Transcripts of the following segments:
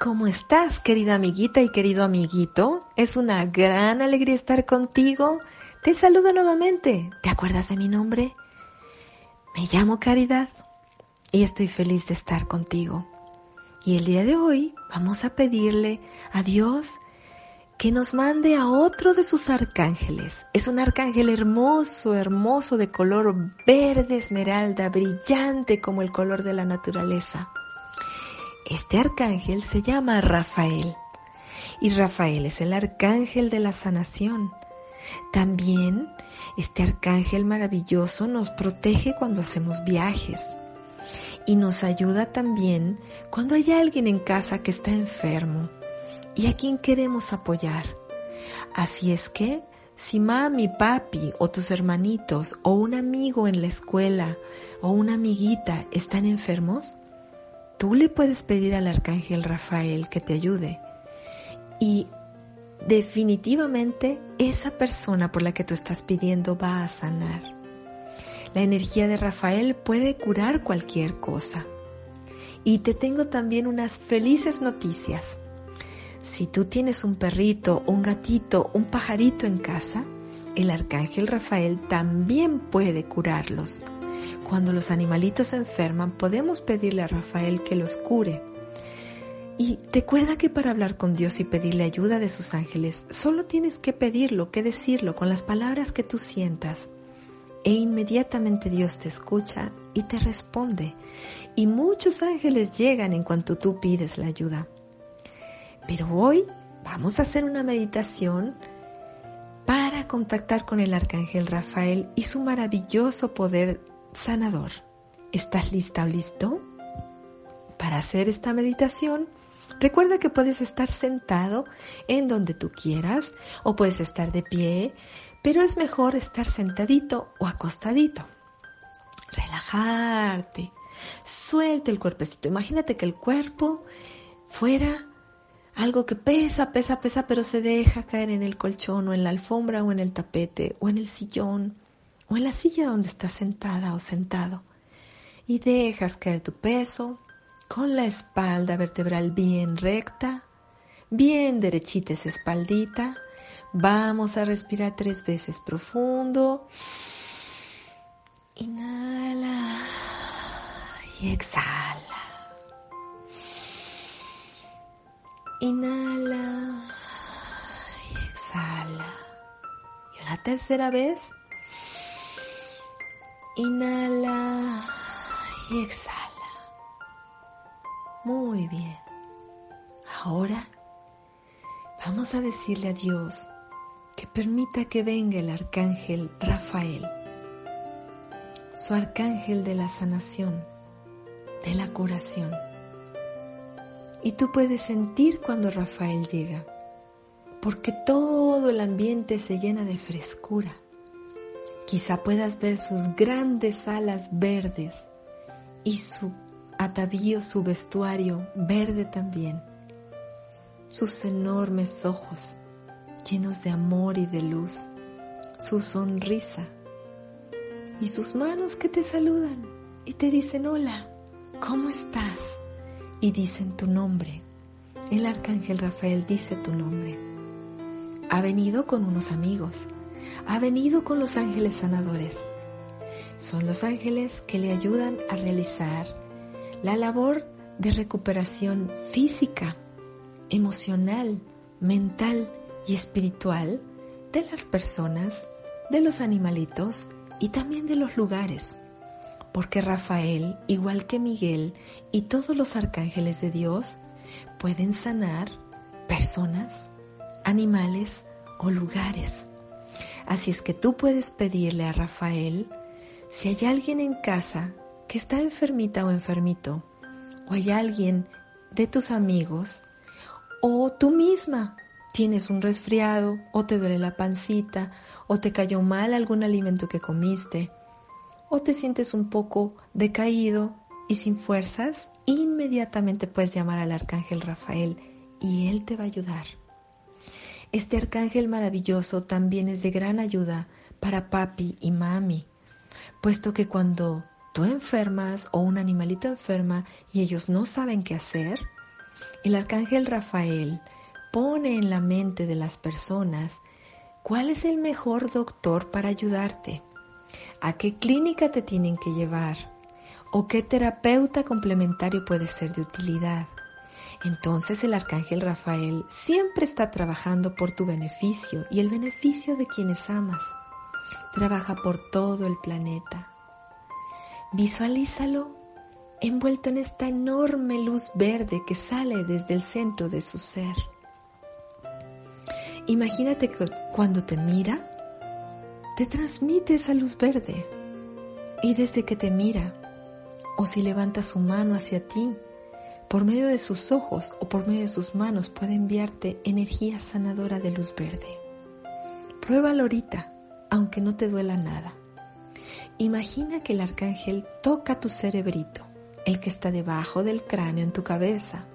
¿Cómo estás, querida amiguita y querido amiguito? Es una gran alegría estar contigo. Te saludo nuevamente. ¿Te acuerdas de mi nombre? Me llamo Caridad y estoy feliz de estar contigo. Y el día de hoy vamos a pedirle a Dios que nos mande a otro de sus arcángeles. Es un arcángel hermoso, hermoso de color verde esmeralda, brillante como el color de la naturaleza. Este arcángel se llama Rafael y Rafael es el arcángel de la sanación. También este arcángel maravilloso nos protege cuando hacemos viajes y nos ayuda también cuando hay alguien en casa que está enfermo y a quien queremos apoyar. Así es que si mami, papi o tus hermanitos o un amigo en la escuela o una amiguita están enfermos, tú le puedes pedir al arcángel Rafael que te ayude. Y definitivamente esa persona por la que tú estás pidiendo va a sanar. La energía de Rafael puede curar cualquier cosa. Y te tengo también unas felices noticias. Si tú tienes un perrito, un gatito, un pajarito en casa, el arcángel Rafael también puede curarlos. Cuando los animalitos se enferman, podemos pedirle a Rafael que los cure. Y recuerda que para hablar con Dios y pedirle ayuda de sus ángeles, solo tienes que pedirlo, que decirlo con las palabras que tú sientas. E inmediatamente Dios te escucha y te responde. Y muchos ángeles llegan en cuanto tú pides la ayuda. Pero hoy vamos a hacer una meditación para contactar con el arcángel Rafael y su maravilloso poder sanador. ¿Estás lista o listo? Para hacer esta meditación, recuerda que puedes estar sentado en donde tú quieras o puedes estar de pie, pero es mejor estar sentadito o acostadito. Relajarte. Suelta el cuerpecito. Imagínate que el cuerpo fuera algo que pesa, pesa, pesa, pero se deja caer en el colchón o en la alfombra o en el tapete o en el sillón o en la silla donde estás sentada o sentado y dejas caer tu peso con la espalda vertebral bien recta, bien derechita esa espaldita. Vamos a respirar tres veces profundo. Inhala y exhala. Inhala y exhala. Y una tercera vez. Inhala y exhala. Muy bien. Ahora vamos a decirle a Dios que permita que venga el arcángel Rafael, su arcángel de la sanación, de la curación. Y tú puedes sentir cuando Rafael llega, porque todo el ambiente se llena de frescura Quizá puedas ver sus grandes alas verdes y su atavío, su vestuario verde también. Sus enormes ojos llenos de amor y de luz. Su sonrisa y sus manos que te saludan y te dicen hola, ¿cómo estás? Y dicen tu nombre. El arcángel Rafael dice tu nombre. Ha venido con unos amigos ha venido con los ángeles sanadores. Son los ángeles que le ayudan a realizar la labor de recuperación física, emocional, mental y espiritual de las personas, de los animalitos y también de los lugares. Porque Rafael, igual que Miguel y todos los arcángeles de Dios, pueden sanar personas, animales o lugares. Así es que tú puedes pedirle a Rafael si hay alguien en casa que está enfermita o enfermito, o hay alguien de tus amigos, o tú misma tienes un resfriado, o te duele la pancita, o te cayó mal algún alimento que comiste, o te sientes un poco decaído y sin fuerzas, inmediatamente puedes llamar al arcángel Rafael y él te va a ayudar. Este arcángel maravilloso también es de gran ayuda para papi y mami, puesto que cuando tú enfermas o un animalito enferma y ellos no saben qué hacer, el arcángel Rafael pone en la mente de las personas cuál es el mejor doctor para ayudarte, a qué clínica te tienen que llevar o qué terapeuta complementario puede ser de utilidad. Entonces el arcángel Rafael siempre está trabajando por tu beneficio y el beneficio de quienes amas. Trabaja por todo el planeta. Visualízalo envuelto en esta enorme luz verde que sale desde el centro de su ser. Imagínate que cuando te mira, te transmite esa luz verde. Y desde que te mira, o si levanta su mano hacia ti, por medio de sus ojos o por medio de sus manos puede enviarte energía sanadora de luz verde. Pruébalo ahorita, aunque no te duela nada. Imagina que el arcángel toca tu cerebrito, el que está debajo del cráneo en tu cabeza,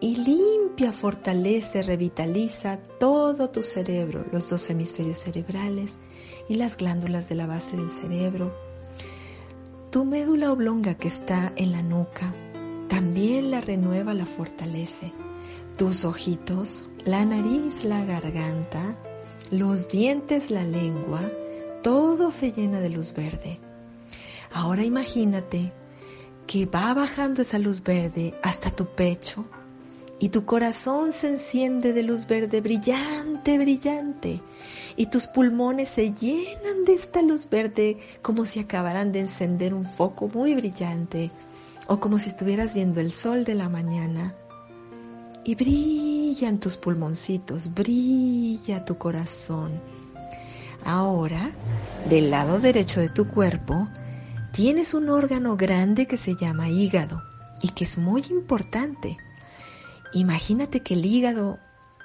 y limpia, fortalece, revitaliza todo tu cerebro, los dos hemisferios cerebrales y las glándulas de la base del cerebro. Tu médula oblonga que está en la nuca también la renueva, la fortalece. Tus ojitos, la nariz, la garganta, los dientes, la lengua, todo se llena de luz verde. Ahora imagínate que va bajando esa luz verde hasta tu pecho, y tu corazón se enciende de luz verde brillante, brillante, y tus pulmones se llenan de esta luz verde como si acabaran de encender un foco muy brillante, o como si estuvieras viendo el sol de la mañana. Y brillan tus pulmoncitos, brilla tu corazón. Ahora, del lado derecho de tu cuerpo, tienes un órgano grande que se llama hígado y que es muy importante Imagínate que el hígado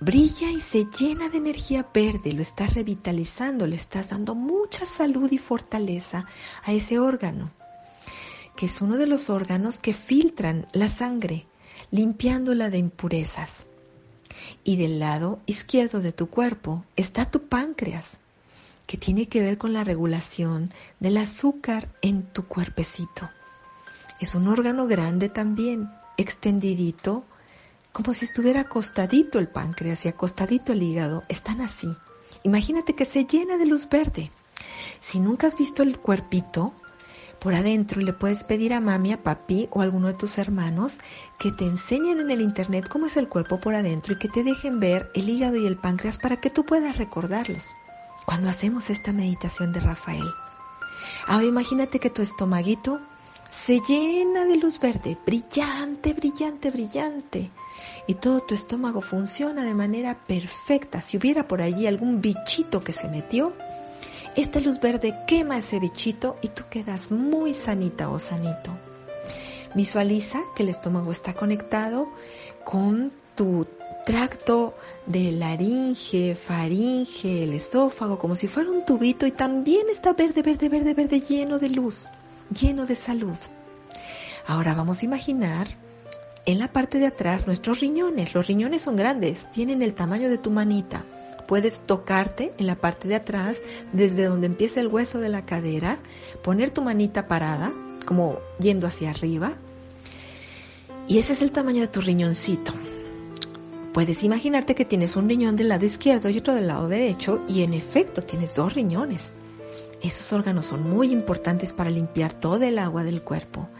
brilla y se llena de energía verde, lo estás revitalizando, le estás dando mucha salud y fortaleza a ese órgano, que es uno de los órganos que filtran la sangre, limpiándola de impurezas. Y del lado izquierdo de tu cuerpo está tu páncreas, que tiene que ver con la regulación del azúcar en tu cuerpecito. Es un órgano grande también, extendidito, como si estuviera acostadito el páncreas y acostadito el hígado, están así. Imagínate que se llena de luz verde. Si nunca has visto el cuerpito, por adentro le puedes pedir a mami, a papi o a alguno de tus hermanos que te enseñen en el internet cómo es el cuerpo por adentro y que te dejen ver el hígado y el páncreas para que tú puedas recordarlos cuando hacemos esta meditación de Rafael. Ahora imagínate que tu estomaguito se llena de luz verde, brillante, brillante, brillante y todo tu estómago funciona de manera perfecta. Si hubiera por allí algún bichito que se metió, esta luz verde quema ese bichito y tú quedas muy sanita o sanito. Visualiza que el estómago está conectado con tu tracto de laringe, faringe, el esófago, como si fuera un tubito y también está verde, verde, verde, verde, lleno de luz, lleno de salud. Ahora vamos a imaginar en la parte de atrás nuestros riñones. Los riñones son grandes, tienen el tamaño de tu manita. Puedes tocarte en la parte de atrás, desde donde empieza el hueso de la cadera, poner tu manita parada, como yendo hacia arriba. Y ese es el tamaño de tu riñoncito. Puedes imaginarte que tienes un riñón del lado izquierdo y otro del lado derecho y en efecto tienes dos riñones. Esos órganos son muy importantes para limpiar todo el agua del cuerpo.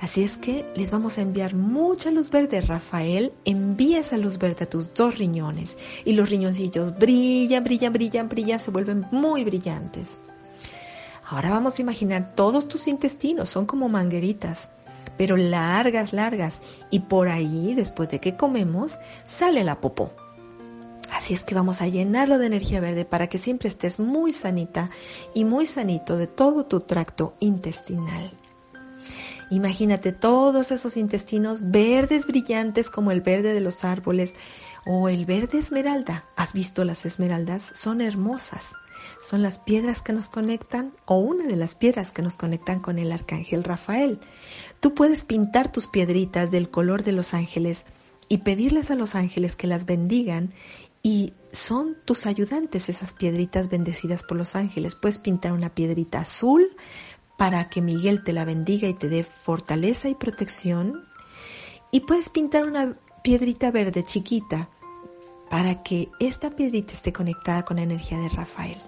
Así es que les vamos a enviar mucha luz verde. Rafael, envía esa luz verde a tus dos riñones y los riñoncillos brillan, brillan, brillan, brillan, se vuelven muy brillantes. Ahora vamos a imaginar todos tus intestinos, son como mangueritas, pero largas, largas, y por ahí, después de que comemos, sale la popó. Así es que vamos a llenarlo de energía verde para que siempre estés muy sanita y muy sanito de todo tu tracto intestinal. Imagínate todos esos intestinos verdes brillantes como el verde de los árboles o el verde esmeralda. ¿Has visto las esmeraldas? Son hermosas. Son las piedras que nos conectan o una de las piedras que nos conectan con el arcángel Rafael. Tú puedes pintar tus piedritas del color de los ángeles y pedirles a los ángeles que las bendigan y son tus ayudantes esas piedritas bendecidas por los ángeles. Puedes pintar una piedrita azul, para que Miguel te la bendiga y te dé fortaleza y protección. Y puedes pintar una piedrita verde chiquita para que esta piedrita esté conectada con la energía de Rafael.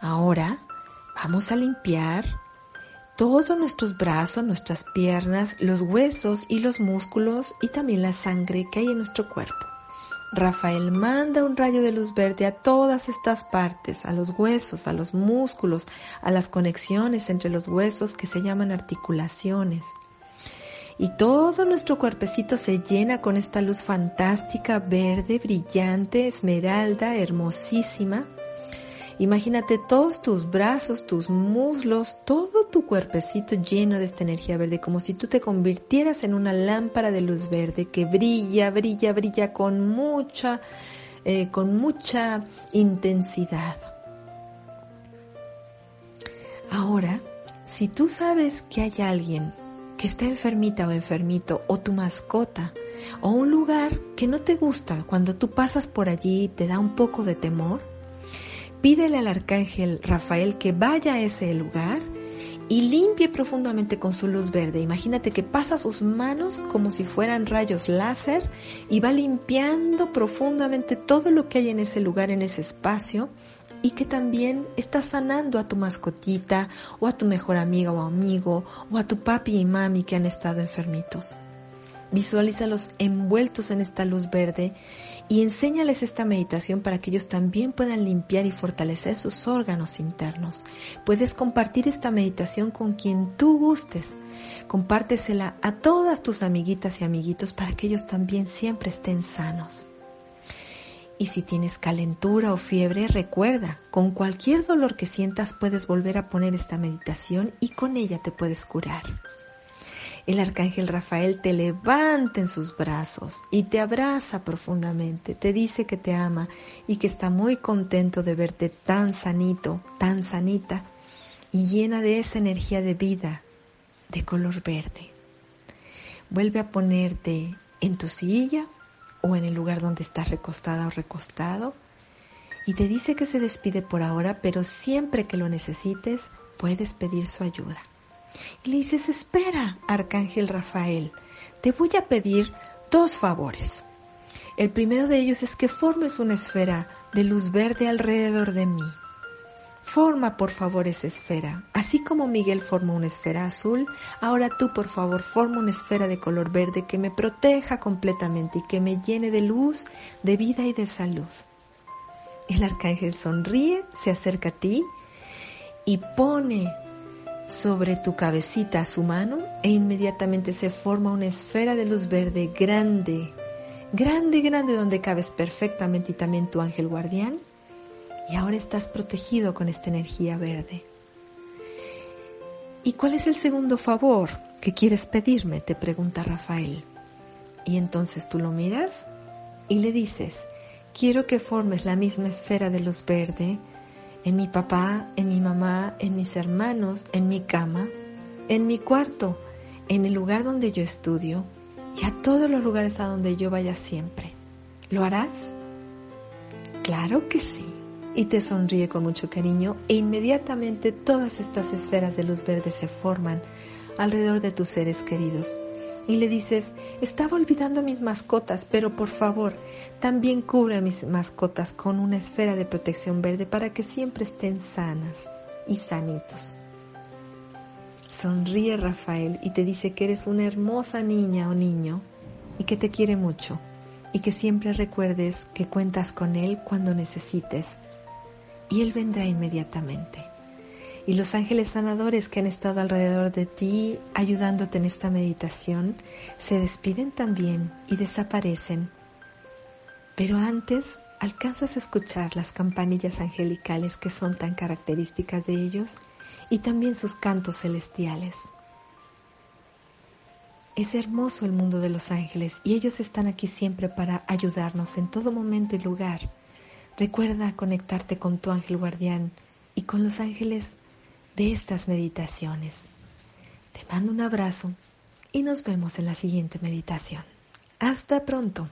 Ahora vamos a limpiar todos nuestros brazos, nuestras piernas, los huesos y los músculos y también la sangre que hay en nuestro cuerpo. Rafael manda un rayo de luz verde a todas estas partes, a los huesos, a los músculos, a las conexiones entre los huesos que se llaman articulaciones. Y todo nuestro cuerpecito se llena con esta luz fantástica, verde, brillante, esmeralda, hermosísima, Imagínate todos tus brazos, tus muslos, todo tu cuerpecito lleno de esta energía verde, como si tú te convirtieras en una lámpara de luz verde que brilla, brilla, brilla con mucha, eh, con mucha intensidad. Ahora, si tú sabes que hay alguien que está enfermita o enfermito, o tu mascota, o un lugar que no te gusta cuando tú pasas por allí te da un poco de temor, Pídele al arcángel Rafael que vaya a ese lugar y limpie profundamente con su luz verde. Imagínate que pasa sus manos como si fueran rayos láser y va limpiando profundamente todo lo que hay en ese lugar, en ese espacio y que también está sanando a tu mascotita o a tu mejor amiga o amigo o a tu papi y mami que han estado enfermitos. Visualízalos envueltos en esta luz verde y enséñales esta meditación para que ellos también puedan limpiar y fortalecer sus órganos internos. Puedes compartir esta meditación con quien tú gustes. Compártesela a todas tus amiguitas y amiguitos para que ellos también siempre estén sanos. Y si tienes calentura o fiebre, recuerda, con cualquier dolor que sientas puedes volver a poner esta meditación y con ella te puedes curar el arcángel Rafael te levanta en sus brazos y te abraza profundamente, te dice que te ama y que está muy contento de verte tan sanito, tan sanita y llena de esa energía de vida de color verde. Vuelve a ponerte en tu silla o en el lugar donde estás recostada o recostado y te dice que se despide por ahora, pero siempre que lo necesites puedes pedir su ayuda. Y le dices, espera, Arcángel Rafael, te voy a pedir dos favores. El primero de ellos es que formes una esfera de luz verde alrededor de mí. Forma por favor esa esfera. Así como Miguel formó una esfera azul, ahora tú por favor forma una esfera de color verde que me proteja completamente y que me llene de luz, de vida y de salud. El arcángel sonríe, se acerca a ti y pone sobre tu cabecita su mano e inmediatamente se forma una esfera de luz verde grande, grande, grande donde cabes perfectamente y también tu ángel guardián. Y ahora estás protegido con esta energía verde. ¿Y cuál es el segundo favor que quieres pedirme? te pregunta Rafael. Y entonces tú lo miras y le dices, quiero que formes la misma esfera de luz verde en mi papá, en mi mamá, en mis hermanos, en mi cama, en mi cuarto, en el lugar donde yo estudio y a todos los lugares a donde yo vaya siempre. ¿Lo harás? Claro que sí. Y te sonríe con mucho cariño e inmediatamente todas estas esferas de luz verde se forman alrededor de tus seres queridos y le dices, estaba olvidando mis mascotas, pero por favor, también cubre a mis mascotas con una esfera de protección verde para que siempre estén sanas y sanitos. Sonríe Rafael y te dice que eres una hermosa niña o niño y que te quiere mucho y que siempre recuerdes que cuentas con él cuando necesites y él vendrá inmediatamente y los ángeles sanadores que han estado alrededor de ti ayudándote en esta meditación se despiden también y desaparecen. Pero antes alcanzas a escuchar las campanillas angelicales que son tan características de ellos y también sus cantos celestiales. Es hermoso el mundo de los ángeles y ellos están aquí siempre para ayudarnos en todo momento y lugar. Recuerda conectarte con tu ángel guardián y con los ángeles de estas meditaciones. Te mando un abrazo y nos vemos en la siguiente meditación. Hasta pronto.